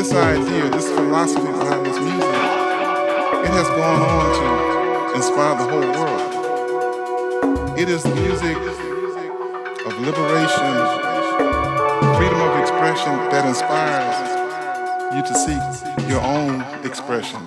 this idea, this philosophy behind this music, it has gone on to inspire the whole world. It is the music of liberation, freedom of expression that inspires you to seek your own expression.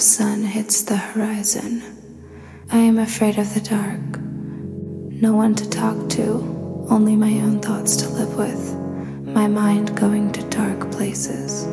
Sun hits the horizon. I am afraid of the dark. No one to talk to, only my own thoughts to live with, my mind going to dark places.